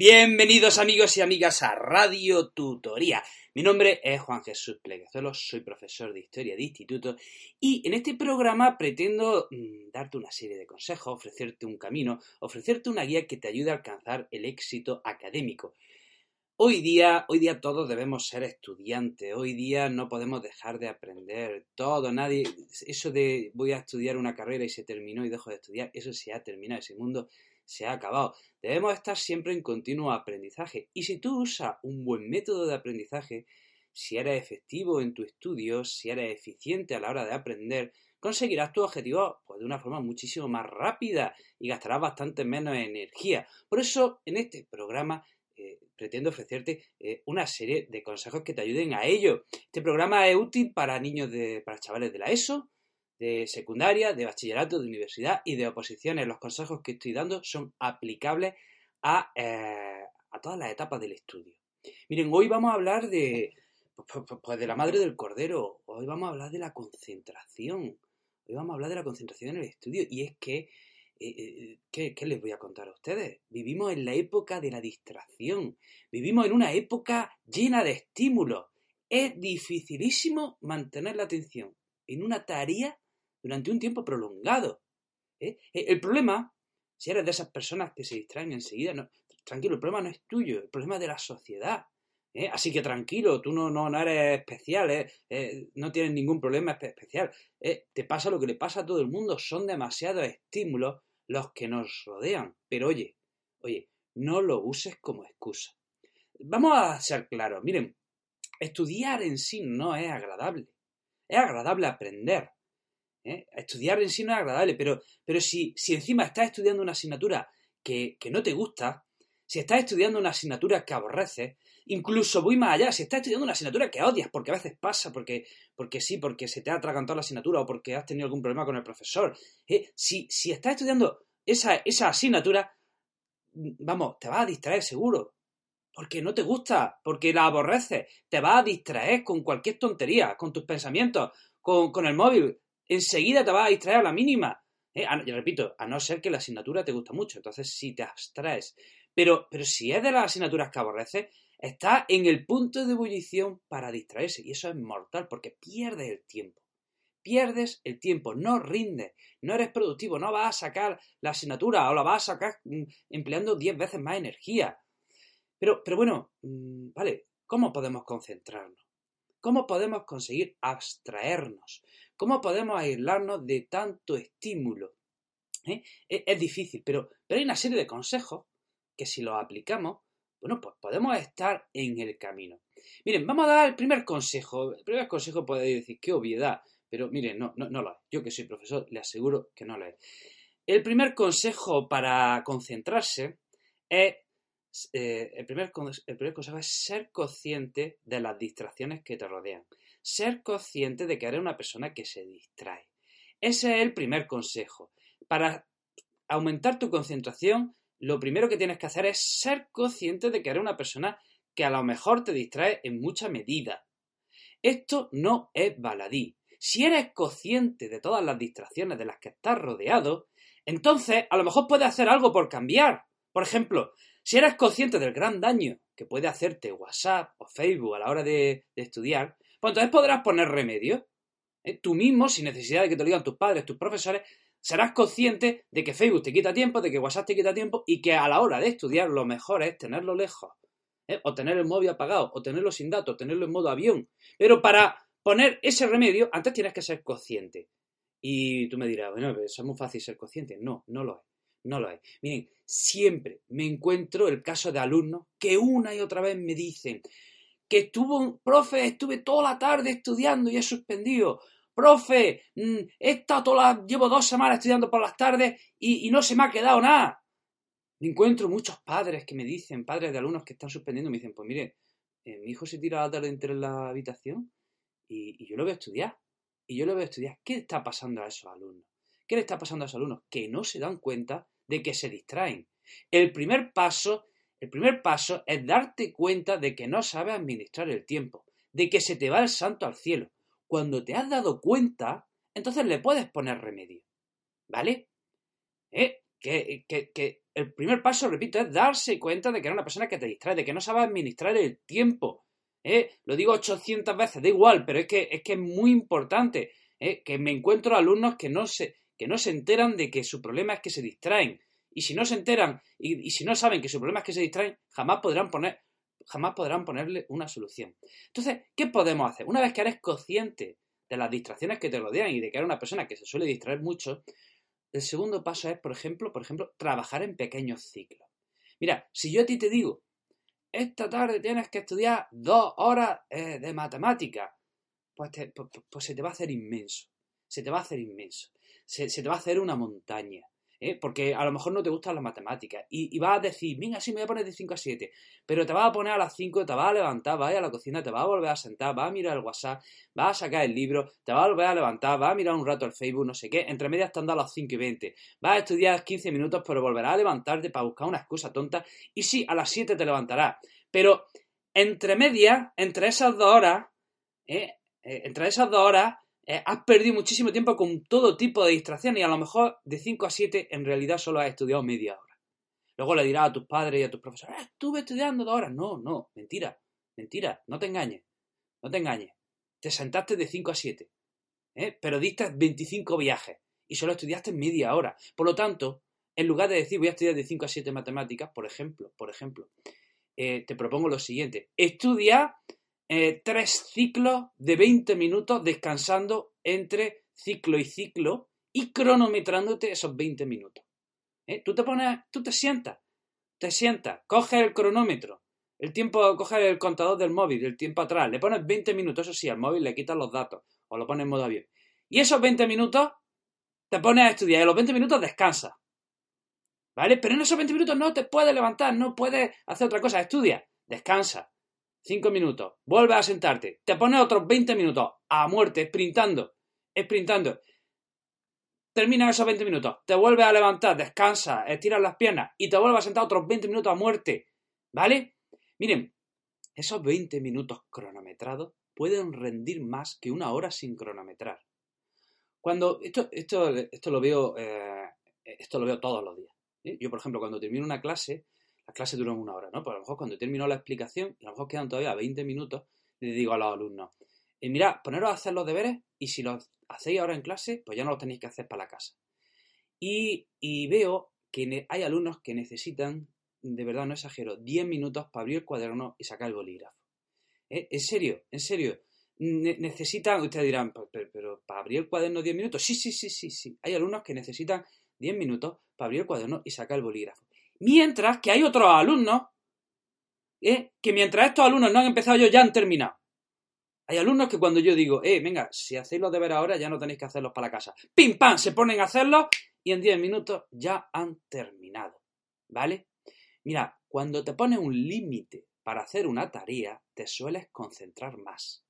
Bienvenidos amigos y amigas a Radio Tutoría. Mi nombre es Juan Jesús Pleguezuelo, soy profesor de Historia de Instituto y en este programa pretendo mm, darte una serie de consejos, ofrecerte un camino, ofrecerte una guía que te ayude a alcanzar el éxito académico. Hoy día, hoy día todos debemos ser estudiantes, hoy día no podemos dejar de aprender todo, nadie, eso de voy a estudiar una carrera y se terminó y dejo de estudiar, eso se ha terminado, ese mundo se ha acabado. Debemos estar siempre en continuo aprendizaje. Y si tú usas un buen método de aprendizaje, si eres efectivo en tu estudio, si eres eficiente a la hora de aprender, conseguirás tu objetivo pues, de una forma muchísimo más rápida y gastarás bastante menos energía. Por eso, en este programa eh, pretendo ofrecerte eh, una serie de consejos que te ayuden a ello. Este programa es útil para niños de, para chavales de la ESO, de secundaria, de bachillerato, de universidad y de oposiciones. Los consejos que estoy dando son aplicables a, eh, a todas las etapas del estudio. Miren, hoy vamos a hablar de, pues, pues, pues, de la madre del cordero, hoy vamos a hablar de la concentración, hoy vamos a hablar de la concentración en el estudio y es que, eh, eh, ¿qué, ¿qué les voy a contar a ustedes? Vivimos en la época de la distracción, vivimos en una época llena de estímulos. Es dificilísimo mantener la atención en una tarea durante un tiempo prolongado. ¿eh? Eh, el problema, si eres de esas personas que se distraen enseguida, tranquilo, el problema no es tuyo, el problema es de la sociedad. ¿eh? Así que tranquilo, tú no, no, no eres especial, no tienes ningún problema especial. te pasa lo que le pasa a todo el mundo, son demasiados estímulos los que nos rodean. Pero oye, oye, no lo uses como excusa. Vamos a ser claros, miren, estudiar en sí no es agradable. Es agradable aprender, ¿eh? Estudiar en sí no es agradable, pero, pero si, si encima estás estudiando una asignatura que, no te gusta, si estás estudiando una asignatura que aborreces, incluso voy más allá, si estás estudiando una asignatura que odias, porque a veces pasa, porque, porque sí, porque se te ha atragantado la asignatura o porque has tenido algún problema con el profesor, ¿eh? si, si estás estudiando esa, esa asignatura, vamos, te vas a distraer seguro, porque no te gusta, porque la aborreces, te vas a distraer con cualquier tontería, con tus pensamientos, con, con el móvil, enseguida te vas a distraer a la mínima. ¿eh? yo repito, a no ser que la asignatura te gusta mucho, entonces sí te abstraes. Pero, pero si es de las asignaturas que aborreces, está en el punto de ebullición para distraerse. Y eso es mortal porque pierdes el tiempo. Pierdes el tiempo, no rindes, no eres productivo, no vas a sacar la asignatura o la vas a sacar mm, empleando 10 veces más energía. Pero, pero bueno, mm, vale, ¿cómo podemos concentrarnos? ¿Cómo podemos conseguir abstraernos? ¿Cómo podemos aislarnos de tanto estímulo? ¿Eh? Es, difícil, pero, pero hay una serie de consejos que si los aplicamos, bueno, pues podemos estar en el camino. Miren, vamos a dar el primer consejo. El primer consejo puede decir, qué obviedad, pero miren, no, no, no lo es. Yo que soy profesor, le aseguro que no lo es. El primer consejo para concentrarse es eh, el, primer, el primer consejo es ser consciente de las distracciones que te rodean. Ser consciente de que eres una persona que se distrae. Ese es el primer consejo. Para aumentar tu concentración, lo primero que tienes que hacer es ser consciente de que eres una persona que a lo mejor te distrae en mucha medida. Esto no es baladí. Si eres consciente de todas las distracciones de las que estás rodeado, entonces a lo mejor puedes hacer algo por cambiar. Por ejemplo, si eres consciente del gran daño que puede hacerte WhatsApp o Facebook a la hora de, estudiar, pues entonces podrás poner remedio. ¿eh? Tú mismo, sin necesidad de que te lo digan tus padres, tus profesores, serás consciente de que Facebook te quita tiempo, de que WhatsApp te quita tiempo y que a la hora de estudiar lo mejor es tenerlo lejos. ¿eh? O tener el móvil apagado, o tenerlo sin datos, tenerlo en modo avión. Pero para poner ese remedio, antes tienes que ser consciente. Y tú me dirás, bueno, eso es muy fácil ser consciente. No, no lo es. No lo es. Miren, siempre me encuentro el caso de alumnos que una y otra vez me dicen que estuvo, profe, estuve toda la tarde estudiando y he suspendido. Profe, mm, he estado toda llevo dos semanas estudiando por las tardes y, no se me ha quedado nada. Me encuentro muchos padres que me dicen, padres de alumnos que están suspendiendo, me dicen, pues mire, eh, mi hijo se tira la tarde entera en la habitación y, y yo lo voy a estudiar. Y yo lo voy a estudiar. ¿Qué está pasando a esos alumnos? ¿Qué le está pasando a los alumnos? Que no se dan cuenta de que se distraen. El primer paso, el primer paso es darte cuenta de que no sabes administrar el tiempo, de que se te va el santo al cielo. Cuando te has dado cuenta, entonces le puedes poner remedio. ¿Vale? ¿Eh? Que, que, el primer paso, repito, es darse cuenta de que eres una persona que te distrae, de que no sabes administrar el tiempo. ¿eh? Lo digo 800 veces, da igual, pero es que es, que es muy importante ¿eh? que me encuentro alumnos que no, se, que no se enteran de que su problema es que se distraen. Y si no se enteran y, si no saben que su problema es que se distraen, jamás podrán poner jamás podrán ponerle una solución. Entonces, ¿qué podemos hacer? Una vez que eres consciente de las distracciones que te rodean y de que eres una persona que se suele distraer mucho, el segundo paso es, por ejemplo, por ejemplo, trabajar en pequeños ciclos. Mira, si yo a ti te digo, esta tarde tienes que estudiar dos horas eh, de matemática, pues, pues, pues, se te va a hacer inmenso. Se te va a hacer inmenso. Se, te va a hacer una montaña. ¿eh? porque a lo mejor no te gustan las matemáticas y, vas a decir, venga, sí, me voy a poner de 5 a 7, pero te vas a poner a las 5, te vas a levantar, vas a ir a la cocina, te vas a volver a sentar, vas a mirar el WhatsApp, vas a sacar el libro, te vas a volver a levantar, vas a mirar un rato el Facebook, no sé qué, entre medias están dando a las 5 y 20, vas a estudiar 15 minutos, pero volverás a levantarte para buscar una excusa tonta y sí, a las 7 te levantarás, pero entre medias, entre esas dos horas, ¿eh? Eh, entre esas dos horas, eh, has perdido muchísimo tiempo con todo tipo de distracciones y a lo mejor de 5 a 7 en realidad solo has estudiado media hora. Luego le dirás a tus padres y a tus profesores, ah, estuve estudiando dos horas. No, no, mentira, mentira, no te engañes, no te engañes. Te sentaste de 5 a 7, ¿eh? pero diste 25 viajes y solo estudiaste media hora. Por lo tanto, en lugar de decir voy a estudiar de 5 a 7 matemáticas, por ejemplo, por ejemplo, eh, te propongo lo siguiente, estudia eh, tres ciclos de 20 minutos descansando entre ciclo y ciclo y cronometrándote esos 20 minutos. ¿Eh? Tú te pones, tú te sientas, te sientas, coges el cronómetro, el tiempo, coges el contador del móvil, el tiempo atrás, le pones 20 minutos, eso sí, al móvil le quitas los datos o lo pones en modo avión. Y esos 20 minutos te pones a estudiar y los 20 minutos descansas. ¿Vale? Pero en esos 20 minutos no te puedes levantar, no puedes hacer otra cosa, estudia, descansa. 5 minutos, vuelves a sentarte, te pones otros 20 minutos a muerte, sprintando, sprintando. Terminan esos 20 minutos, te vuelves a levantar, descansas, estiras las piernas y te vuelves a sentar otros 20 minutos a muerte. ¿Vale? Miren, esos 20 minutos cronometrados pueden rendir más que una hora sin cronometrar. Cuando esto, esto, esto lo veo, eh, esto lo veo todos los días. ¿eh? Yo, por ejemplo, cuando termino una clase, las clases duran una hora, ¿no? Pues a lo mejor cuando termino la explicación, a lo mejor quedan todavía 20 minutos, le digo a los alumnos, eh, mirad, poneros a hacer los deberes y si los hacéis ahora en clase, pues ya no los tenéis que hacer para la casa. Y, veo que hay alumnos que necesitan, de verdad no exagero, 10 minutos para abrir el cuaderno y sacar el bolígrafo. ¿Eh? En serio, en serio. necesitan, ustedes dirán, pero, pero, para abrir el cuaderno 10 minutos. Sí, sí, sí, sí, sí. Hay alumnos que necesitan 10 minutos para abrir el cuaderno y sacar el bolígrafo. Mientras que hay otros alumnos ¿eh? que mientras estos alumnos no han empezado yo ya han terminado. Hay alumnos que cuando yo digo, eh, venga, si hacéis los deberes ahora ya no tenéis que hacerlos para la casa. ¡Pim, pam! Se ponen a hacerlos y en 10 minutos ya han terminado. ¿Vale? Mira, cuando te pones un límite para hacer una tarea, te sueles concentrar más.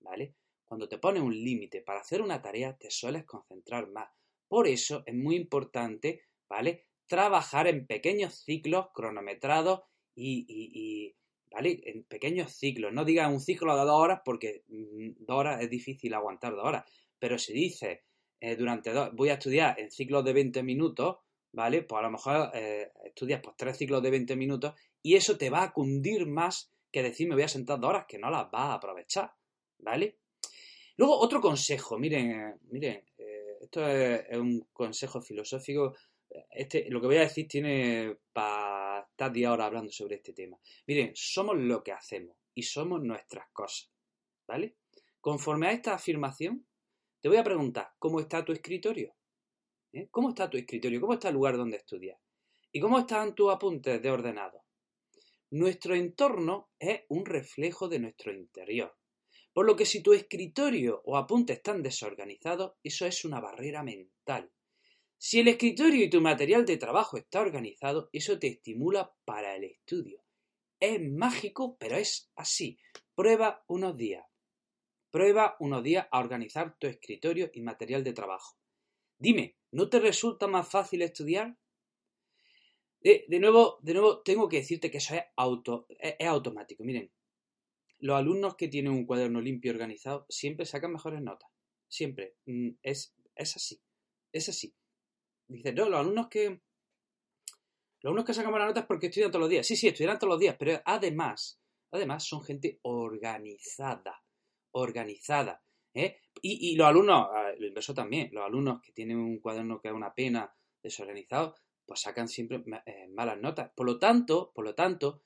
¿Vale? Cuando te pones un límite para hacer una tarea, te sueles concentrar más. Por eso es muy importante, ¿vale? Trabajar en pequeños ciclos cronometrados y, ¿vale? En pequeños ciclos. No digas un ciclo de dos horas porque mm, dos horas es difícil aguantar dos horas. Pero si dices, eh, durante dos, voy a estudiar en ciclos de 20 minutos, ¿vale? Pues a lo mejor eh, estudias pues tres ciclos de 20 minutos y eso te va a cundir más que decir me voy a sentar dos horas que no las vas a aprovechar, ¿vale? Luego, otro consejo, miren, eh, miren, esto es, un consejo filosófico este, lo que voy a decir tiene para estar 10 horas hablando sobre este tema. Miren, somos lo que hacemos y somos nuestras cosas. ¿Vale? Conforme a esta afirmación, te voy a preguntar, ¿cómo está tu escritorio? ¿Eh? ¿Cómo está tu escritorio? ¿Cómo está el lugar donde estudias? ¿Y cómo están tus apuntes de ordenado? Nuestro entorno es un reflejo de nuestro interior. Por lo que si tu escritorio o apuntes están desorganizados, eso es una barrera mental si el escritorio y tu material de trabajo está organizado, eso te estimula para el estudio. Es mágico, pero es así. Prueba unos días. Prueba unos días a organizar tu escritorio y material de trabajo. Dime, ¿no te resulta más fácil estudiar? De, nuevo, de nuevo, tengo que decirte que eso es, auto, es, es automático. Miren, los alumnos que tienen un cuaderno limpio y organizado siempre sacan mejores notas. Siempre. Mm, es, es así. Es así. Dice, no, los alumnos que. Los unos que sacan buenas notas porque estudian todos los días. Sí, sí, estudian todos los días, pero además, además son gente organizada. Organizada. ¿eh? Y, los alumnos, lo inverso también, los alumnos que tienen un cuaderno que es una pena desorganizado, pues sacan siempre eh, malas notas. Por lo tanto, por lo tanto,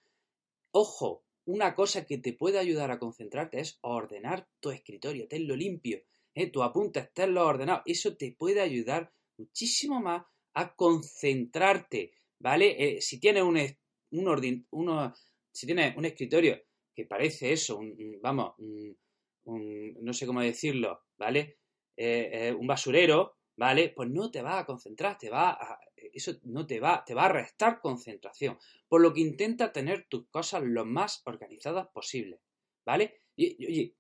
ojo, una cosa que te puede ayudar a concentrarte es ordenar tu escritorio, tenlo limpio, ¿eh? tu apuntes, tenlo ordenado. Eso te puede ayudar muchísimo más a concentrarte, ¿vale? Eh, si tienes un, un uno, si tienes un escritorio que parece eso, vamos, no sé cómo decirlo, ¿vale? Eh, un basurero, ¿vale? Pues no te va a concentrar, te va a, eso no te va, te va a restar concentración. Por lo que intenta tener tus cosas lo más organizadas posible, ¿vale? Y, oye,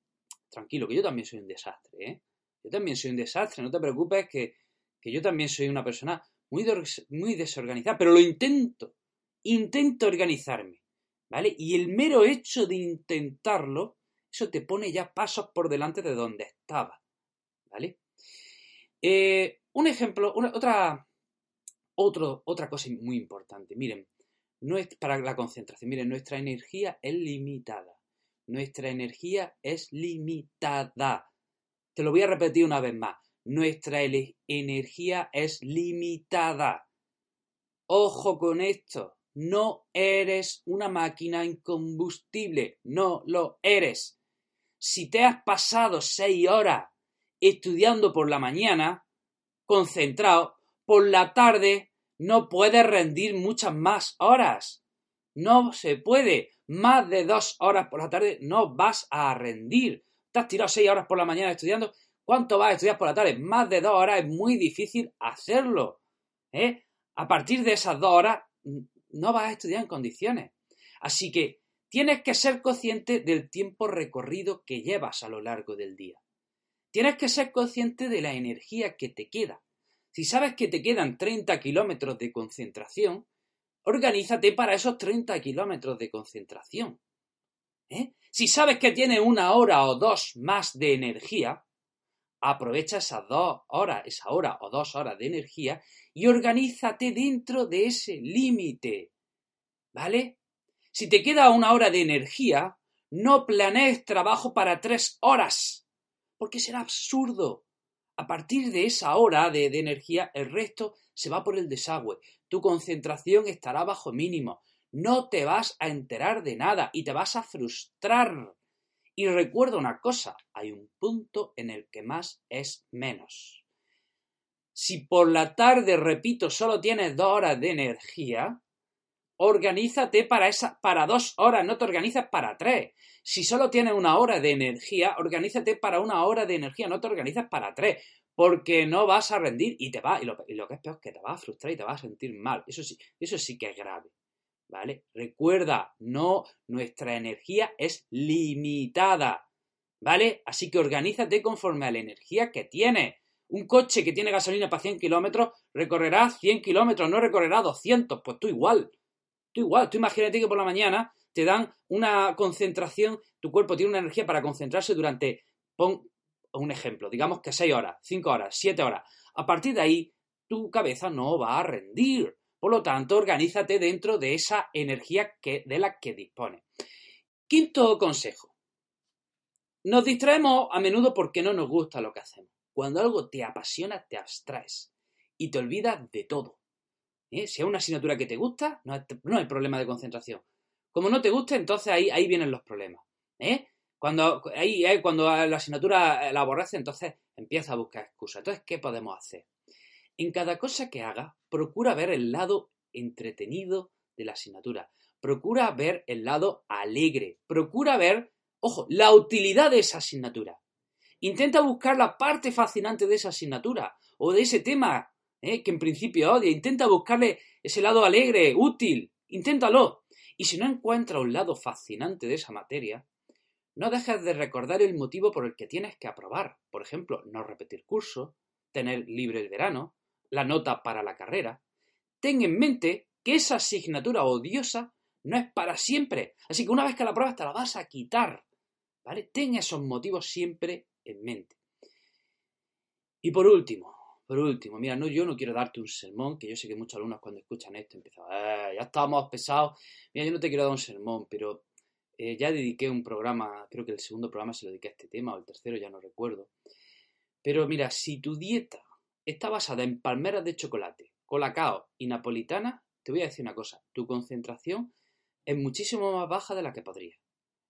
tranquilo, que yo también soy un desastre, ¿eh? Yo también soy un desastre, no te preocupes que, que yo también soy una persona muy, muy desorganizada, pero lo intento, intento organizarme, ¿vale? Y el mero hecho de intentarlo, eso te pone ya pasos por delante de donde estaba, ¿vale? Eh, un ejemplo, otra, otra cosa muy importante, miren, para la concentración, miren, nuestra energía es limitada. Nuestra energía es limitada. Te lo voy a repetir una vez más. Nuestra energía es limitada. Ojo con esto. No eres una máquina incombustible. No lo eres. Si te has pasado seis horas estudiando por la mañana, concentrado, por la tarde no puedes rendir muchas más horas. No se puede. Más de dos horas por la tarde no vas a rendir. Te has tirado seis horas por la mañana estudiando. ¿Cuánto vas a estudiar por la tarde? Más de dos horas es muy difícil hacerlo. ¿eh? A partir de esas dos horas no vas a estudiar en condiciones. Así que tienes que ser consciente del tiempo recorrido que llevas a lo largo del día. Tienes que ser consciente de la energía que te queda. Si sabes que te quedan 30 kilómetros de concentración, organízate para esos 30 kilómetros de concentración. ¿eh? Si sabes que tienes una hora o dos más de energía, aprovecha esas dos horas, esa hora o dos horas de energía y organízate dentro de ese límite. ¿Vale? Si te queda una hora de energía, no planees trabajo para tres horas, porque será absurdo. A partir de esa hora de, energía, el resto se va por el desagüe. Tu concentración estará bajo mínimo. No te vas a enterar de nada y te vas a frustrar. Y recuerda una cosa, hay un punto en el que más es menos. Si por la tarde, repito, solo tienes dos horas de energía, organízate para, esa, para dos horas, no te organizas para tres. Si solo tienes una hora de energía, organízate para una hora de energía, no te organizas para tres, porque no vas a rendir y te va, y lo, que es peor es que te vas a frustrar y te vas a sentir mal. Eso sí, eso sí que es grave. ¿Vale? Recuerda, no, nuestra energía es limitada. ¿Vale? Así que organízate conforme a la energía que tienes. Un coche que tiene gasolina para 100 kilómetros recorrerá 100 kilómetros, no recorrerá 200. Pues tú igual igual, tú imagínate que por la mañana te dan una concentración, tu cuerpo tiene una energía para concentrarse durante, pon un ejemplo, digamos que 6 horas, 5 horas, 7 horas. A partir de ahí, tu cabeza no va a rendir. Por lo tanto, organízate dentro de esa energía que, de la que dispone. Quinto consejo. Nos distraemos a menudo porque no nos gusta lo que hacemos. Cuando algo te apasiona, te abstraes y te olvidas de todo. ¿eh? Si es una asignatura que te gusta, no hay, problema de concentración. Como no te gusta, entonces ahí, vienen los problemas. ¿eh? Cuando, cuando la asignatura la aborrece, entonces empieza a buscar excusas. Entonces, ¿qué podemos hacer? En cada cosa que haga, procura ver el lado entretenido de la asignatura. Procura ver el lado alegre. Procura ver, ojo, la utilidad de esa asignatura. Intenta buscar la parte fascinante de esa asignatura o de ese tema ¿eh? que en principio odia. Intenta buscarle ese lado alegre, útil. Inténtalo. Y si no encuentra un lado fascinante de esa materia, no dejes de recordar el motivo por el que tienes que aprobar. Por ejemplo, no repetir curso, tener libre el verano, la nota para la carrera. Ten en mente que esa asignatura odiosa no es para siempre. Así que una vez que la pruebas te la vas a quitar. ¿Vale? Ten esos motivos siempre en mente. Y por último, por último, mira, no, yo no quiero darte un sermón, que yo sé que muchos alumnos cuando escuchan esto empiezan, eh, ya estábamos pesados, mira, yo no te quiero dar un sermón, pero eh, ya dediqué un programa, creo que el segundo programa se lo dediqué a este tema, o el tercero, ya no recuerdo. Pero mira, si tu dieta está basada en palmeras de chocolate, colacao y napolitana, te voy a decir una cosa, tu concentración es muchísimo más baja de la que podría.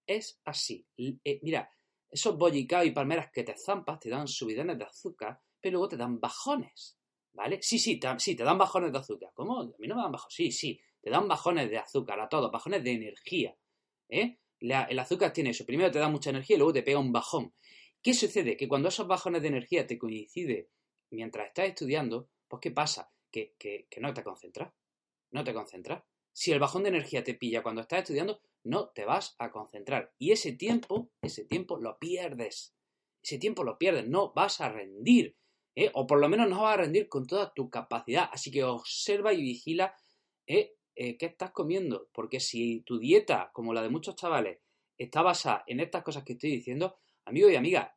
Es así. Eh, mira, esos bollicaos y palmeras que te zampas te dan subidones de azúcar, pero luego te dan bajones. ¿Vale? Sí, sí, te, sí, te dan bajones de azúcar. ¿Cómo? A mí no me dan bajones. Sí, sí, te dan bajones de azúcar a todos, bajones de energía. ¿eh? el azúcar tiene eso. Primero te da mucha energía y luego te pega un bajón. ¿Qué sucede? Que cuando esos bajones de energía te coincide mientras estás estudiando, pues ¿qué pasa? Que, que no te concentras. No te concentras. Si el bajón de energía te pilla cuando estás estudiando, no te vas a concentrar. Y ese tiempo, ese tiempo lo pierdes. Ese tiempo lo pierdes, no vas a rendir. ¿eh? O por lo menos no vas a rendir con toda tu capacidad. Así que observa y vigila ¿eh? Eh, qué estás comiendo. Porque si tu dieta, como la de muchos chavales, está basada en estas cosas que estoy diciendo, amigo y amiga,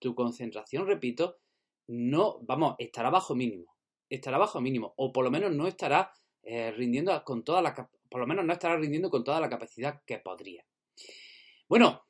tu concentración, repito, no, vamos, estará bajo mínimo. Estará bajo mínimo. O por lo menos no estará rindiendo con toda la por lo menos no estará rindiendo con toda la capacidad que podría. Bueno,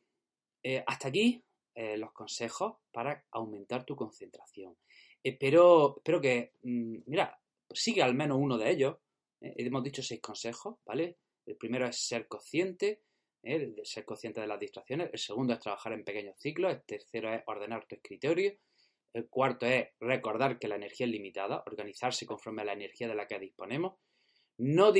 hasta aquí eh, los consejos para aumentar tu concentración. Espero, espero que, mm, mira, sigue al menos uno de ellos. Eh, hemos dicho seis consejos, ¿vale? El primero es ser consciente, ¿eh? ser consciente de las distracciones. El segundo es trabajar en pequeños ciclos. El tercero es ordenar tu escritorio. El cuarto es recordar que la energía es limitada, organizarse conforme a la energía de la que disponemos. No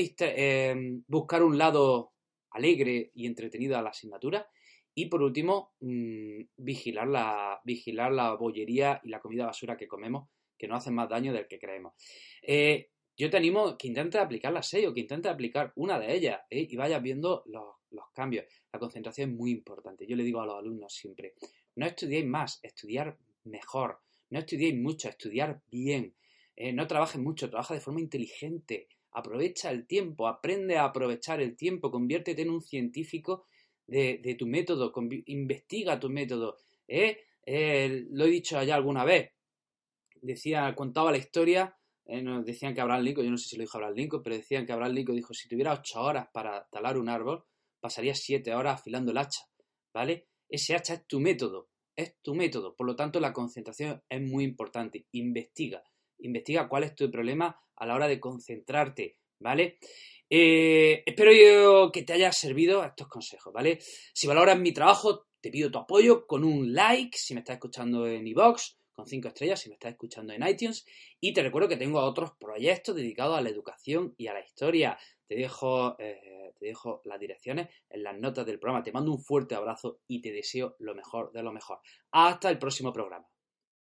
buscar un lado alegre y entretenido a la asignatura y por último, mm, vigilar, la, vigilar la bollería y la comida basura que comemos, que no hacen más daño del que creemos. Eh, yo te animo que intentes aplicar las seis o que intentes aplicar una de ellas ¿eh? y vayas viendo los, cambios. La concentración es muy importante. Yo le digo a los alumnos siempre, no estudiéis más, estudiar mejor. No estudiéis mucho, estudiar bien. Eh, no trabajes mucho, trabaja de forma inteligente. Aprovecha el tiempo, aprende a aprovechar el tiempo, conviértete en un científico de, tu método, investiga tu método. ¿eh? ¿eh? lo he dicho allá alguna vez. Decía, contaba la historia, nos decían que Abraham Lincoln, yo no sé si lo dijo Abraham Lincoln, pero decían que Abraham Lincoln dijo, si tuviera ocho horas para talar un árbol, pasaría siete horas afilando el hacha, ¿vale? Ese hacha es tu método, es tu método. Por lo tanto, la concentración es muy importante. Investiga, investiga cuál es tu problema a la hora de concentrarte, ¿vale? Eh, espero yo que te haya servido estos consejos, ¿vale? Si valoras mi trabajo, te pido tu apoyo con un like si me estás escuchando en iVoox, con 5 estrellas si me estás escuchando en iTunes. Y te recuerdo que tengo otros proyectos dedicados a la educación y a la historia. Te dejo, eh, te dejo las direcciones en las notas del programa. Te mando un fuerte abrazo y te deseo lo mejor de lo mejor. Hasta el próximo programa.